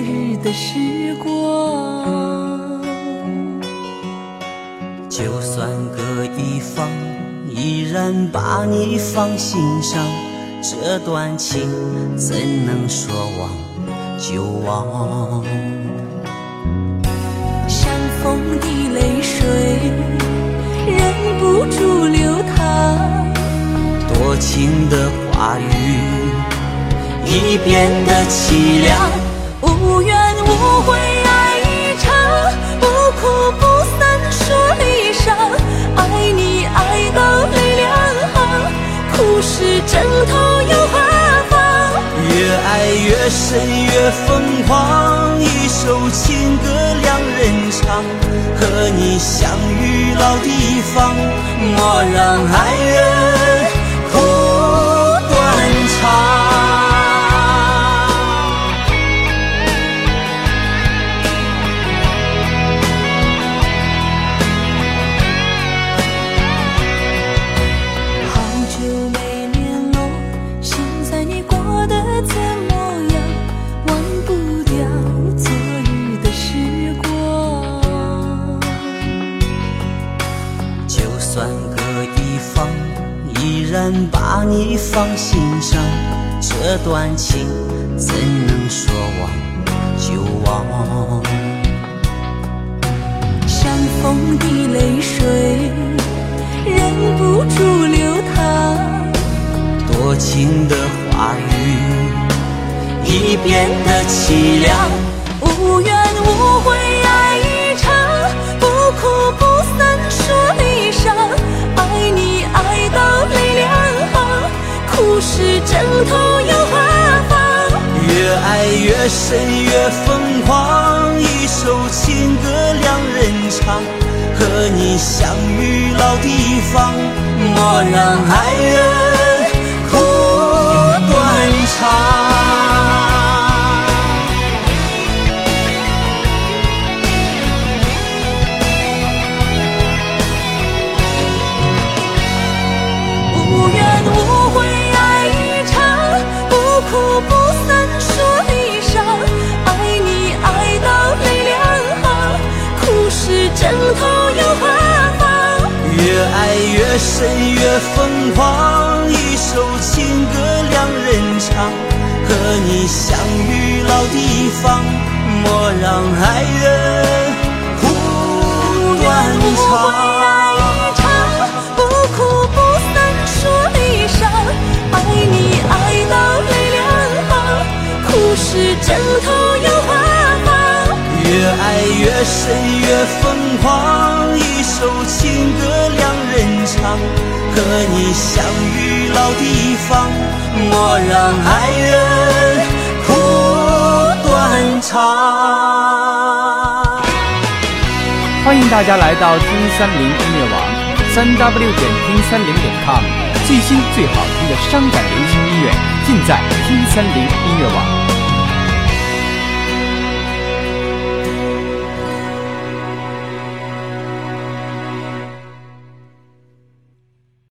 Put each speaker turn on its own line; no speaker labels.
昨日的时光，就算隔一方，依然把你放心上。这段情怎能说忘就忘？
相逢的泪水忍不住流淌，
多情的话语已变得凄凉。
不是枕头又何妨？
越爱越深越疯狂，一首情歌两人唱，和你相遇老地方，莫让爱然把你放心上。这段情怎能说忘就忘？
相逢的泪水，忍不住流淌。
多情的话语已变得凄凉。
头又何妨？
越爱越深越疯狂，一首情歌两人唱，和你相遇老地方，莫让爱越深越疯狂，一首情歌两人唱，和你相遇老地方，莫让爱人哭断
无悔爱。一场，不哭不散说离殇。爱你爱到泪两行，苦是枕头又何妨？
越爱越深越疯狂，一首情歌，和你相遇老地方，莫让爱人哭断肠。
欢迎大家来到听三零音乐网，三 w 点听三零点 com，最新最好听的伤感流行音乐尽在听三零音乐网。